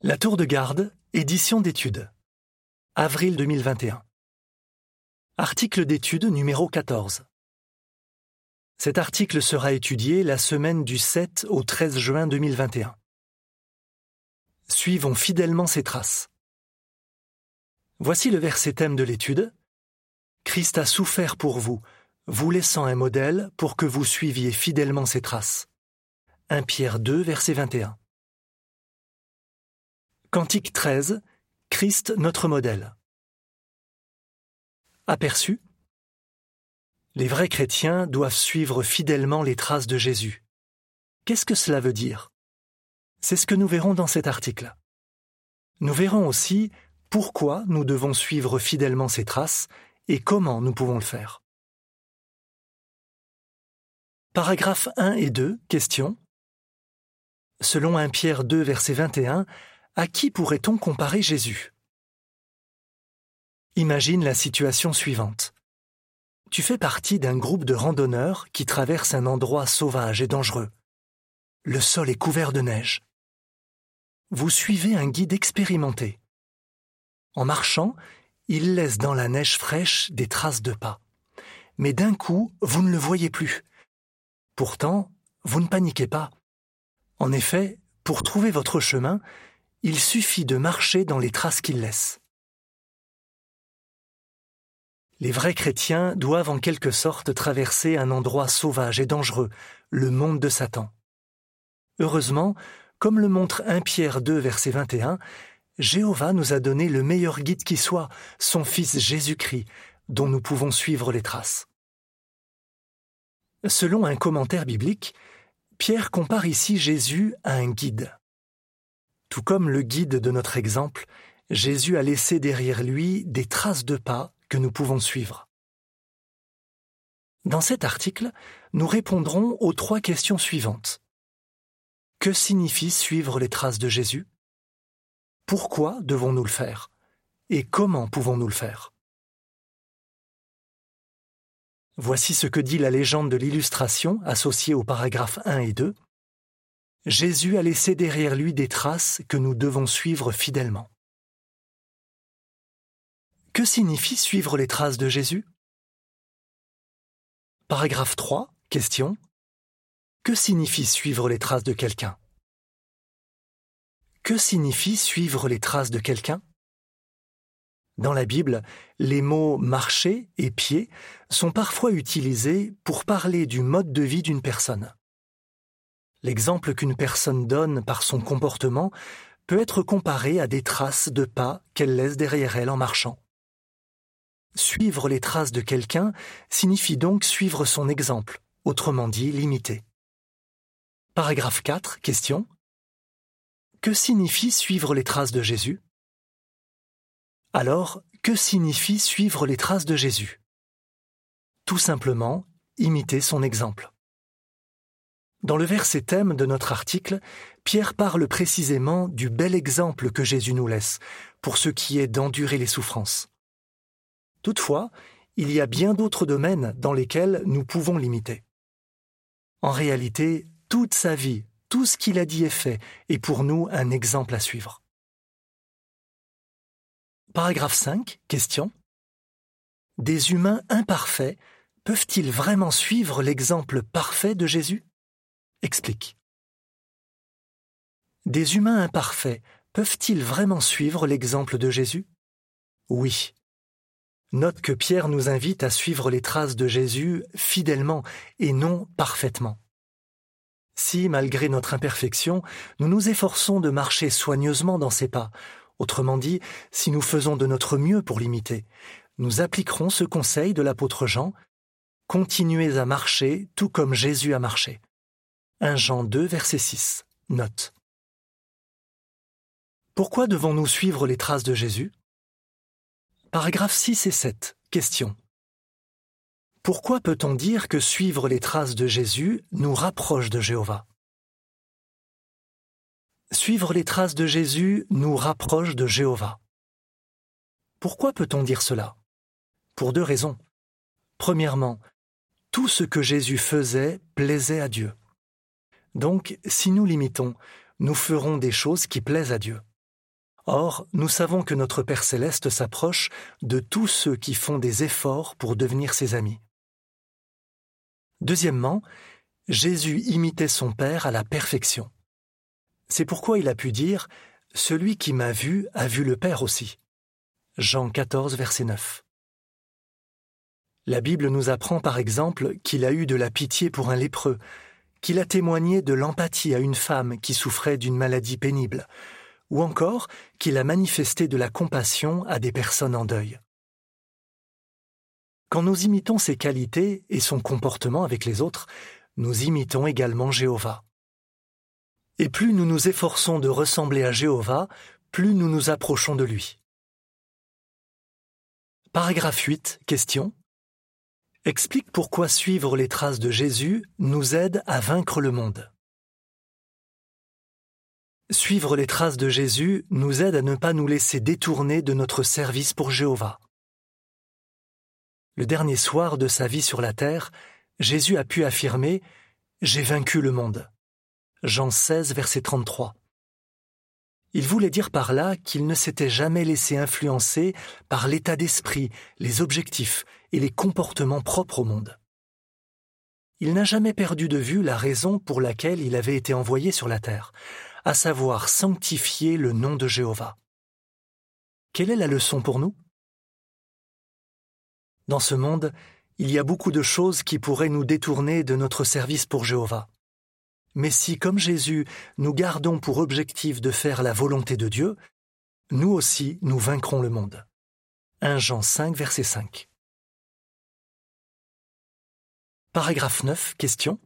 La Tour de Garde, édition d'études. Avril 2021. Article d'étude numéro 14. Cet article sera étudié la semaine du 7 au 13 juin 2021. Suivons fidèlement ces traces. Voici le verset thème de l'étude. Christ a souffert pour vous, vous laissant un modèle pour que vous suiviez fidèlement ses traces. 1 Pierre 2, verset 21. Cantique 13. Christ notre modèle. Aperçu? Les vrais chrétiens doivent suivre fidèlement les traces de Jésus. Qu'est-ce que cela veut dire? C'est ce que nous verrons dans cet article. Nous verrons aussi pourquoi nous devons suivre fidèlement ces traces et comment nous pouvons le faire. Paragraphes 1 et 2, question. Selon 1 Pierre 2, verset 21, à qui pourrait-on comparer Jésus? Imagine la situation suivante. Tu fais partie d'un groupe de randonneurs qui traversent un endroit sauvage et dangereux. Le sol est couvert de neige. Vous suivez un guide expérimenté. En marchant, il laisse dans la neige fraîche des traces de pas. Mais d'un coup, vous ne le voyez plus. Pourtant, vous ne paniquez pas. En effet, pour trouver votre chemin, il suffit de marcher dans les traces qu'il laisse. Les vrais chrétiens doivent en quelque sorte traverser un endroit sauvage et dangereux, le monde de Satan. Heureusement, comme le montre 1 Pierre 2 verset 21, Jéhovah nous a donné le meilleur guide qui soit, son Fils Jésus-Christ, dont nous pouvons suivre les traces. Selon un commentaire biblique, Pierre compare ici Jésus à un guide. Tout comme le guide de notre exemple, Jésus a laissé derrière lui des traces de pas que nous pouvons suivre. Dans cet article, nous répondrons aux trois questions suivantes. Que signifie suivre les traces de Jésus? Pourquoi devons-nous le faire? Et comment pouvons-nous le faire? Voici ce que dit la légende de l'illustration associée aux paragraphes 1 et 2 Jésus a laissé derrière lui des traces que nous devons suivre fidèlement. Que signifie suivre les traces de Jésus? Paragraphe 3, question. Que signifie suivre les traces de quelqu'un? Que signifie suivre les traces de quelqu'un? Dans la Bible, les mots marcher et pied sont parfois utilisés pour parler du mode de vie d'une personne. L'exemple qu'une personne donne par son comportement peut être comparé à des traces de pas qu'elle laisse derrière elle en marchant. Suivre les traces de quelqu'un signifie donc suivre son exemple, autrement dit l'imiter. Paragraphe 4, question. Que signifie suivre les traces de Jésus? Alors, que signifie suivre les traces de Jésus? Tout simplement, imiter son exemple. Dans le verset thème de notre article, Pierre parle précisément du bel exemple que Jésus nous laisse pour ce qui est d'endurer les souffrances. Toutefois, il y a bien d'autres domaines dans lesquels nous pouvons l'imiter. En réalité, toute sa vie, tout ce qu'il a dit et fait est pour nous un exemple à suivre. Paragraphe 5, question. Des humains imparfaits peuvent-ils vraiment suivre l'exemple parfait de Jésus? Explique. Des humains imparfaits peuvent-ils vraiment suivre l'exemple de Jésus? Oui. Note que Pierre nous invite à suivre les traces de Jésus fidèlement et non parfaitement. Si, malgré notre imperfection, nous nous efforçons de marcher soigneusement dans ses pas, autrement dit, si nous faisons de notre mieux pour l'imiter, nous appliquerons ce conseil de l'apôtre Jean, Continuez à marcher tout comme Jésus a marché. 1 Jean 2, verset 6. Note. Pourquoi devons-nous suivre les traces de Jésus? Paragraphes 6 et 7. Question. Pourquoi peut-on dire que suivre les traces de Jésus nous rapproche de Jéhovah? Suivre les traces de Jésus nous rapproche de Jéhovah. Pourquoi peut-on dire cela? Pour deux raisons. Premièrement, tout ce que Jésus faisait plaisait à Dieu. Donc, si nous l'imitons, nous ferons des choses qui plaisent à Dieu. Or, nous savons que notre Père céleste s'approche de tous ceux qui font des efforts pour devenir ses amis. Deuxièmement, Jésus imitait son Père à la perfection. C'est pourquoi il a pu dire Celui qui m'a vu a vu le Père aussi. Jean 14, verset 9. La Bible nous apprend par exemple qu'il a eu de la pitié pour un lépreux, qu'il a témoigné de l'empathie à une femme qui souffrait d'une maladie pénible, ou encore qu'il a manifesté de la compassion à des personnes en deuil. Quand nous imitons ses qualités et son comportement avec les autres, nous imitons également Jéhovah. Et plus nous nous efforçons de ressembler à Jéhovah, plus nous nous approchons de lui. Paragraphe 8. Question. Explique pourquoi suivre les traces de Jésus nous aide à vaincre le monde. Suivre les traces de Jésus nous aide à ne pas nous laisser détourner de notre service pour Jéhovah. Le dernier soir de sa vie sur la terre, Jésus a pu affirmer J'ai vaincu le monde. Jean 16, verset 33. Il voulait dire par là qu'il ne s'était jamais laissé influencer par l'état d'esprit, les objectifs et les comportements propres au monde. Il n'a jamais perdu de vue la raison pour laquelle il avait été envoyé sur la terre, à savoir sanctifier le nom de Jéhovah. Quelle est la leçon pour nous? Dans ce monde, il y a beaucoup de choses qui pourraient nous détourner de notre service pour Jéhovah. Mais si, comme Jésus, nous gardons pour objectif de faire la volonté de Dieu, nous aussi nous vaincrons le monde. 1 Jean 5, verset 5. Paragraphe 9, question.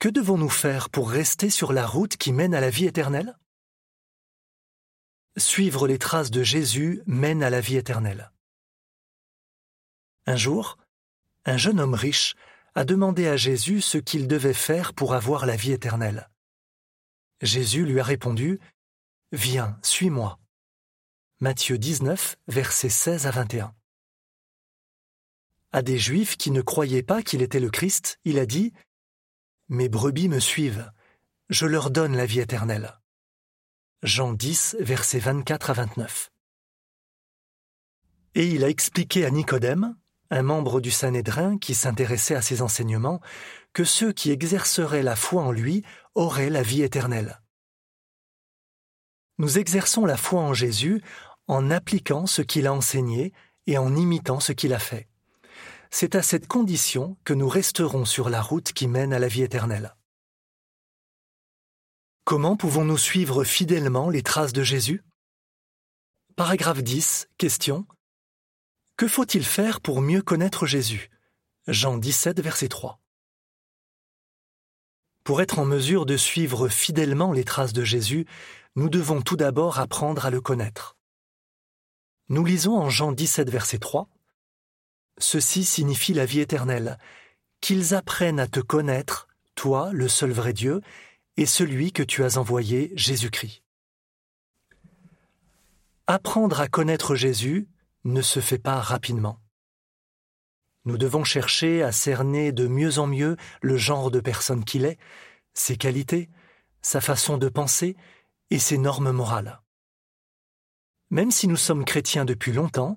Que devons-nous faire pour rester sur la route qui mène à la vie éternelle? Suivre les traces de Jésus mène à la vie éternelle. Un jour, un jeune homme riche a demandé à Jésus ce qu'il devait faire pour avoir la vie éternelle. Jésus lui a répondu Viens, suis-moi. Matthieu 19, versets 16 à 21. À des Juifs qui ne croyaient pas qu'il était le Christ, il a dit mes brebis me suivent. Je leur donne la vie éternelle. Jean 10, versets 24 à 29. Et il a expliqué à Nicodème, un membre du Sanhédrin qui s'intéressait à ses enseignements, que ceux qui exerceraient la foi en lui auraient la vie éternelle. Nous exerçons la foi en Jésus en appliquant ce qu'il a enseigné et en imitant ce qu'il a fait c'est à cette condition que nous resterons sur la route qui mène à la vie éternelle. Comment pouvons-nous suivre fidèlement les traces de Jésus? Paragraphe 10. Question. Que faut-il faire pour mieux connaître Jésus? Jean 17, verset 3. Pour être en mesure de suivre fidèlement les traces de Jésus, nous devons tout d'abord apprendre à le connaître. Nous lisons en Jean 17, verset 3 Ceci signifie la vie éternelle, qu'ils apprennent à te connaître, toi, le seul vrai Dieu, et celui que tu as envoyé, Jésus-Christ. Apprendre à connaître Jésus ne se fait pas rapidement. Nous devons chercher à cerner de mieux en mieux le genre de personne qu'il est, ses qualités, sa façon de penser et ses normes morales. Même si nous sommes chrétiens depuis longtemps,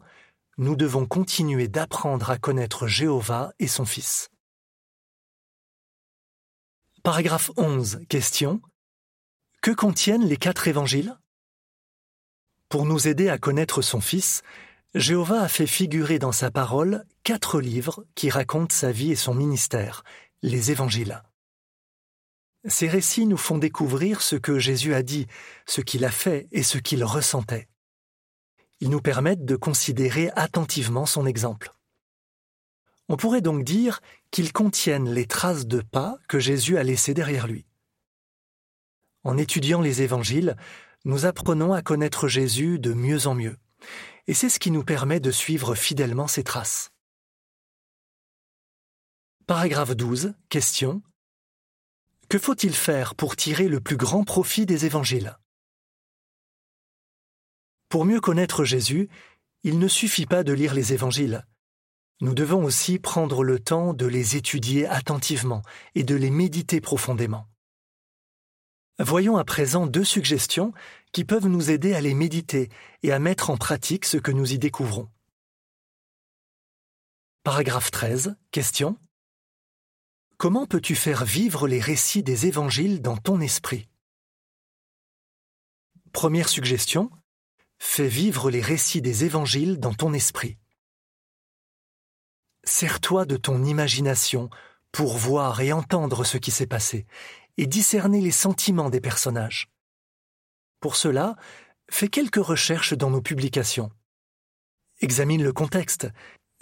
nous devons continuer d'apprendre à connaître Jéhovah et son Fils. Paragraphe 11. Question. Que contiennent les quatre évangiles? Pour nous aider à connaître son Fils, Jéhovah a fait figurer dans sa parole quatre livres qui racontent sa vie et son ministère, les évangiles. Ces récits nous font découvrir ce que Jésus a dit, ce qu'il a fait et ce qu'il ressentait. Ils nous permettent de considérer attentivement son exemple. On pourrait donc dire qu'ils contiennent les traces de pas que Jésus a laissées derrière lui. En étudiant les évangiles, nous apprenons à connaître Jésus de mieux en mieux, et c'est ce qui nous permet de suivre fidèlement ses traces. Paragraphe 12. Question. Que faut-il faire pour tirer le plus grand profit des évangiles? Pour mieux connaître Jésus, il ne suffit pas de lire les évangiles. Nous devons aussi prendre le temps de les étudier attentivement et de les méditer profondément. Voyons à présent deux suggestions qui peuvent nous aider à les méditer et à mettre en pratique ce que nous y découvrons. Paragraphe 13. Question. Comment peux-tu faire vivre les récits des évangiles dans ton esprit? Première suggestion. Fais vivre les récits des évangiles dans ton esprit. Sers-toi de ton imagination pour voir et entendre ce qui s'est passé et discerner les sentiments des personnages. Pour cela, fais quelques recherches dans nos publications. Examine le contexte,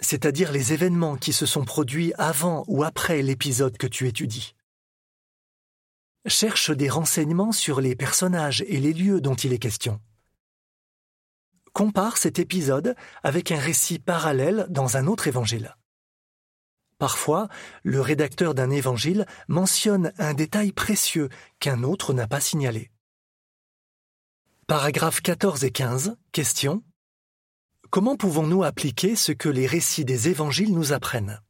c'est-à-dire les événements qui se sont produits avant ou après l'épisode que tu étudies. Cherche des renseignements sur les personnages et les lieux dont il est question. Compare cet épisode avec un récit parallèle dans un autre évangile. Parfois, le rédacteur d'un évangile mentionne un détail précieux qu'un autre n'a pas signalé. Paragraphes 14 et 15. Question. Comment pouvons-nous appliquer ce que les récits des évangiles nous apprennent?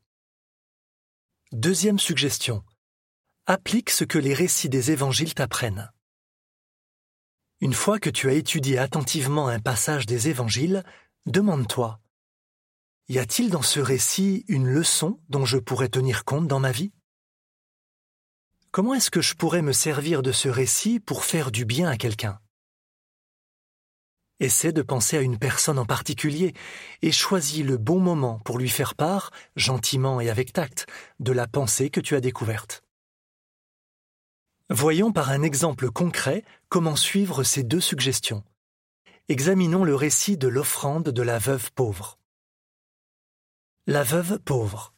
Deuxième suggestion. Applique ce que les récits des évangiles t'apprennent. Une fois que tu as étudié attentivement un passage des évangiles, demande-toi y a-t-il dans ce récit une leçon dont je pourrais tenir compte dans ma vie? Comment est-ce que je pourrais me servir de ce récit pour faire du bien à quelqu'un? Essaie de penser à une personne en particulier et choisis le bon moment pour lui faire part, gentiment et avec tact, de la pensée que tu as découverte. Voyons par un exemple concret comment suivre ces deux suggestions. Examinons le récit de l'offrande de la veuve pauvre. La veuve pauvre.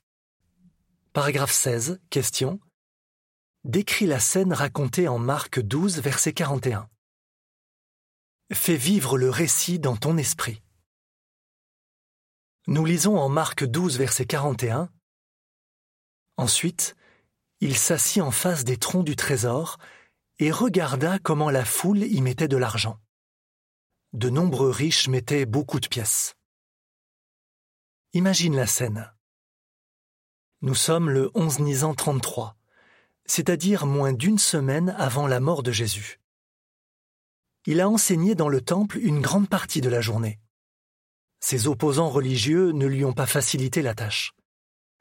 Paragraphe 16. Question. Décrit la scène racontée en Marc 12, verset 41. Fais vivre le récit dans ton esprit. Nous lisons en Marc 12, verset 41. Ensuite, il s'assit en face des troncs du trésor et regarda comment la foule y mettait de l'argent. De nombreux riches mettaient beaucoup de pièces. Imagine la scène. Nous sommes le 11 Nisan 33, c'est-à-dire moins d'une semaine avant la mort de Jésus. Il a enseigné dans le temple une grande partie de la journée. Ses opposants religieux ne lui ont pas facilité la tâche.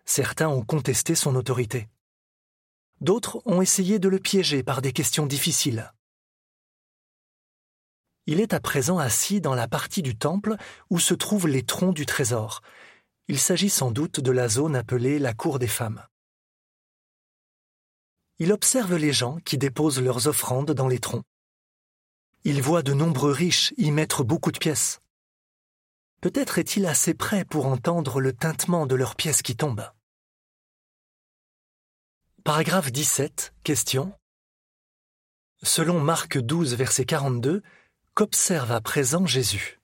Certains ont contesté son autorité. D'autres ont essayé de le piéger par des questions difficiles. Il est à présent assis dans la partie du temple où se trouvent les troncs du trésor, il s'agit sans doute de la zone appelée la cour des femmes. Il observe les gens qui déposent leurs offrandes dans les troncs. Il voit de nombreux riches y mettre beaucoup de pièces. Peut-être est-il assez près pour entendre le tintement de leurs pièces qui tombent. Paragraphe 17. Question. Selon Marc 12, verset 42, qu'observe à présent Jésus?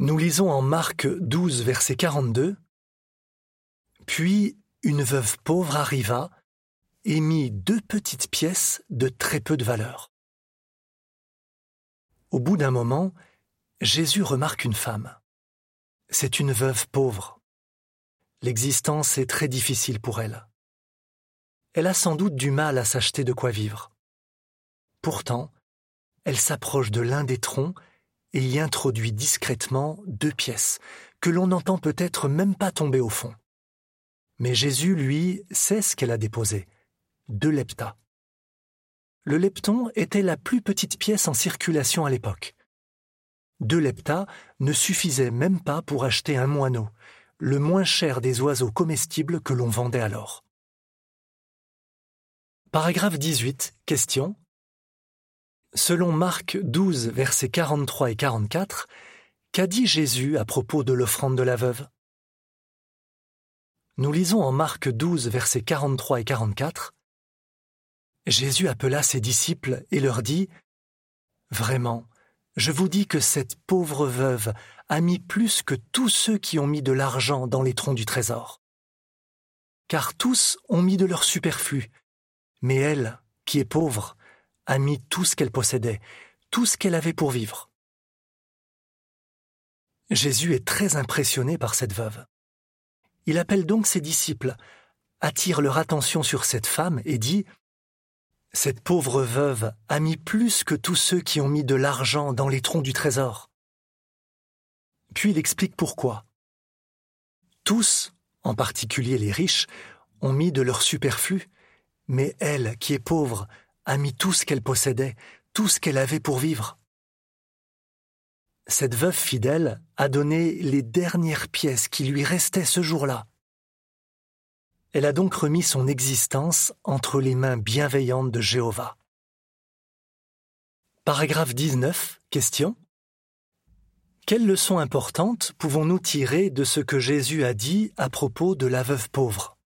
Nous lisons en Marc 12, verset 42. Puis une veuve pauvre arriva et mit deux petites pièces de très peu de valeur. Au bout d'un moment, Jésus remarque une femme. C'est une veuve pauvre. L'existence est très difficile pour elle. Elle a sans doute du mal à s'acheter de quoi vivre. Pourtant, elle s'approche de l'un des troncs et y introduit discrètement deux pièces, que l'on n'entend peut-être même pas tomber au fond. Mais Jésus, lui, sait ce qu'elle a déposé, deux leptas. Le lepton était la plus petite pièce en circulation à l'époque. Deux leptas ne suffisaient même pas pour acheter un moineau, le moins cher des oiseaux comestibles que l'on vendait alors. Paragraphe 18. Question. Selon Marc 12, versets 43 et 44, qu'a dit Jésus à propos de l'offrande de la veuve? Nous lisons en Marc 12, versets 43 et 44. Jésus appela ses disciples et leur dit Vraiment, je vous dis que cette pauvre veuve a mis plus que tous ceux qui ont mis de l'argent dans les troncs du trésor. Car tous ont mis de leur superflu, mais elle, qui est pauvre, a mis tout ce qu'elle possédait, tout ce qu'elle avait pour vivre. Jésus est très impressionné par cette veuve. Il appelle donc ses disciples, attire leur attention sur cette femme et dit Cette pauvre veuve a mis plus que tous ceux qui ont mis de l'argent dans les troncs du trésor. Puis il explique pourquoi. Tous, en particulier les riches, ont mis de leur superflu, mais elle, qui est pauvre, a mis tout ce qu'elle possédait, tout ce qu'elle avait pour vivre. Cette veuve fidèle a donné les dernières pièces qui lui restaient ce jour-là. Elle a donc remis son existence entre les mains bienveillantes de Jéhovah. Paragraphe 19. Question. Quelle leçon importante pouvons-nous tirer de ce que Jésus a dit à propos de la veuve pauvre?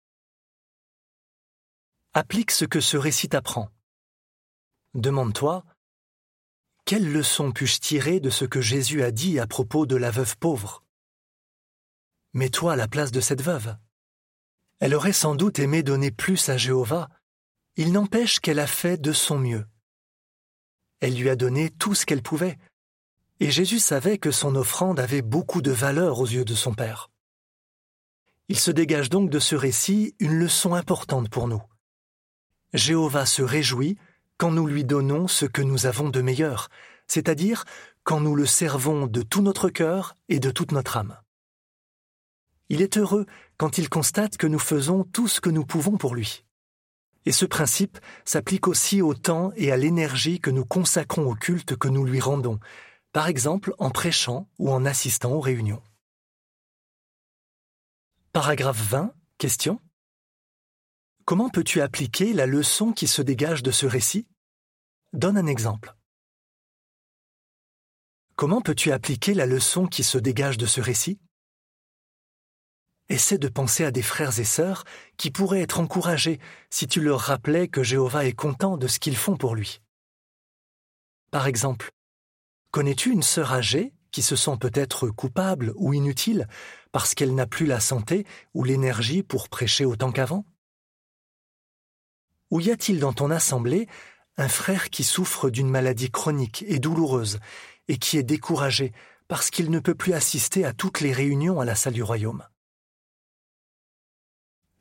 Applique ce que ce récit apprend. Demande-toi, quelle leçon puis-je tirer de ce que Jésus a dit à propos de la veuve pauvre? Mets-toi à la place de cette veuve. Elle aurait sans doute aimé donner plus à Jéhovah, il n'empêche qu'elle a fait de son mieux. Elle lui a donné tout ce qu'elle pouvait, et Jésus savait que son offrande avait beaucoup de valeur aux yeux de son Père. Il se dégage donc de ce récit une leçon importante pour nous. Jéhovah se réjouit quand nous lui donnons ce que nous avons de meilleur, c'est-à-dire quand nous le servons de tout notre cœur et de toute notre âme. Il est heureux quand il constate que nous faisons tout ce que nous pouvons pour lui. Et ce principe s'applique aussi au temps et à l'énergie que nous consacrons au culte que nous lui rendons, par exemple en prêchant ou en assistant aux réunions. Paragraphe 20. Question. Comment peux-tu appliquer la leçon qui se dégage de ce récit? Donne un exemple. Comment peux-tu appliquer la leçon qui se dégage de ce récit? Essaie de penser à des frères et sœurs qui pourraient être encouragés si tu leur rappelais que Jéhovah est content de ce qu'ils font pour lui. Par exemple, connais-tu une sœur âgée qui se sent peut-être coupable ou inutile parce qu'elle n'a plus la santé ou l'énergie pour prêcher autant qu'avant? Ou y a-t-il dans ton assemblée un frère qui souffre d'une maladie chronique et douloureuse et qui est découragé parce qu'il ne peut plus assister à toutes les réunions à la salle du royaume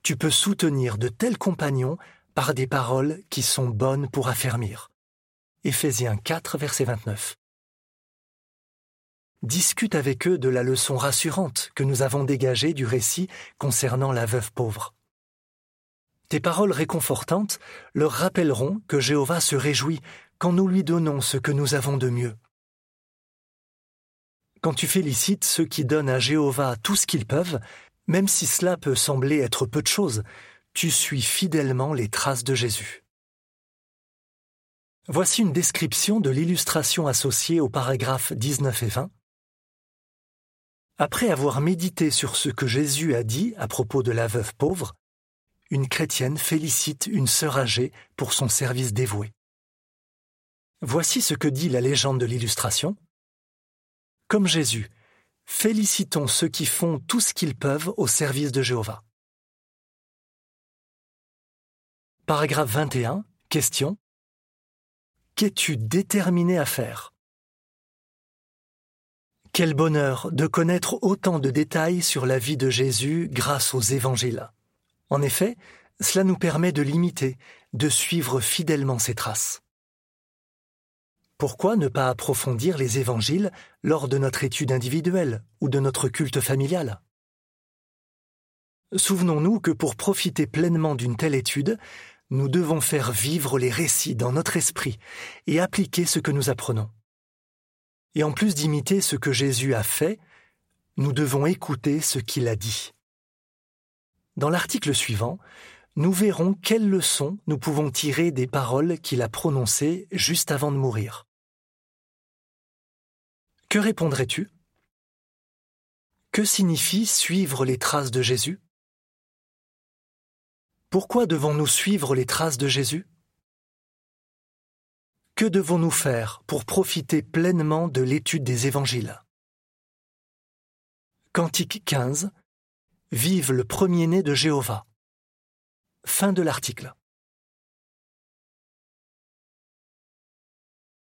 Tu peux soutenir de tels compagnons par des paroles qui sont bonnes pour affermir. Éphésiens 4, verset 29. Discute avec eux de la leçon rassurante que nous avons dégagée du récit concernant la veuve pauvre. Tes paroles réconfortantes leur rappelleront que Jéhovah se réjouit quand nous lui donnons ce que nous avons de mieux. Quand tu félicites ceux qui donnent à Jéhovah tout ce qu'ils peuvent, même si cela peut sembler être peu de choses, tu suis fidèlement les traces de Jésus. Voici une description de l'illustration associée aux paragraphes 19 et 20. Après avoir médité sur ce que Jésus a dit à propos de la veuve pauvre, une chrétienne félicite une sœur âgée pour son service dévoué. Voici ce que dit la légende de l'illustration. Comme Jésus, félicitons ceux qui font tout ce qu'ils peuvent au service de Jéhovah. Paragraphe 21. Question. Qu'es-tu déterminé à faire? Quel bonheur de connaître autant de détails sur la vie de Jésus grâce aux évangiles. En effet, cela nous permet de l'imiter, de suivre fidèlement ses traces. Pourquoi ne pas approfondir les évangiles lors de notre étude individuelle ou de notre culte familial? Souvenons-nous que pour profiter pleinement d'une telle étude, nous devons faire vivre les récits dans notre esprit et appliquer ce que nous apprenons. Et en plus d'imiter ce que Jésus a fait, nous devons écouter ce qu'il a dit. Dans l'article suivant, nous verrons quelles leçons nous pouvons tirer des paroles qu'il a prononcées juste avant de mourir. Que répondrais-tu? Que signifie suivre les traces de Jésus? Pourquoi devons-nous suivre les traces de Jésus? Que devons-nous faire pour profiter pleinement de l'étude des évangiles? Cantique 15 Vive le premier-né de Jéhovah. Fin de l'article.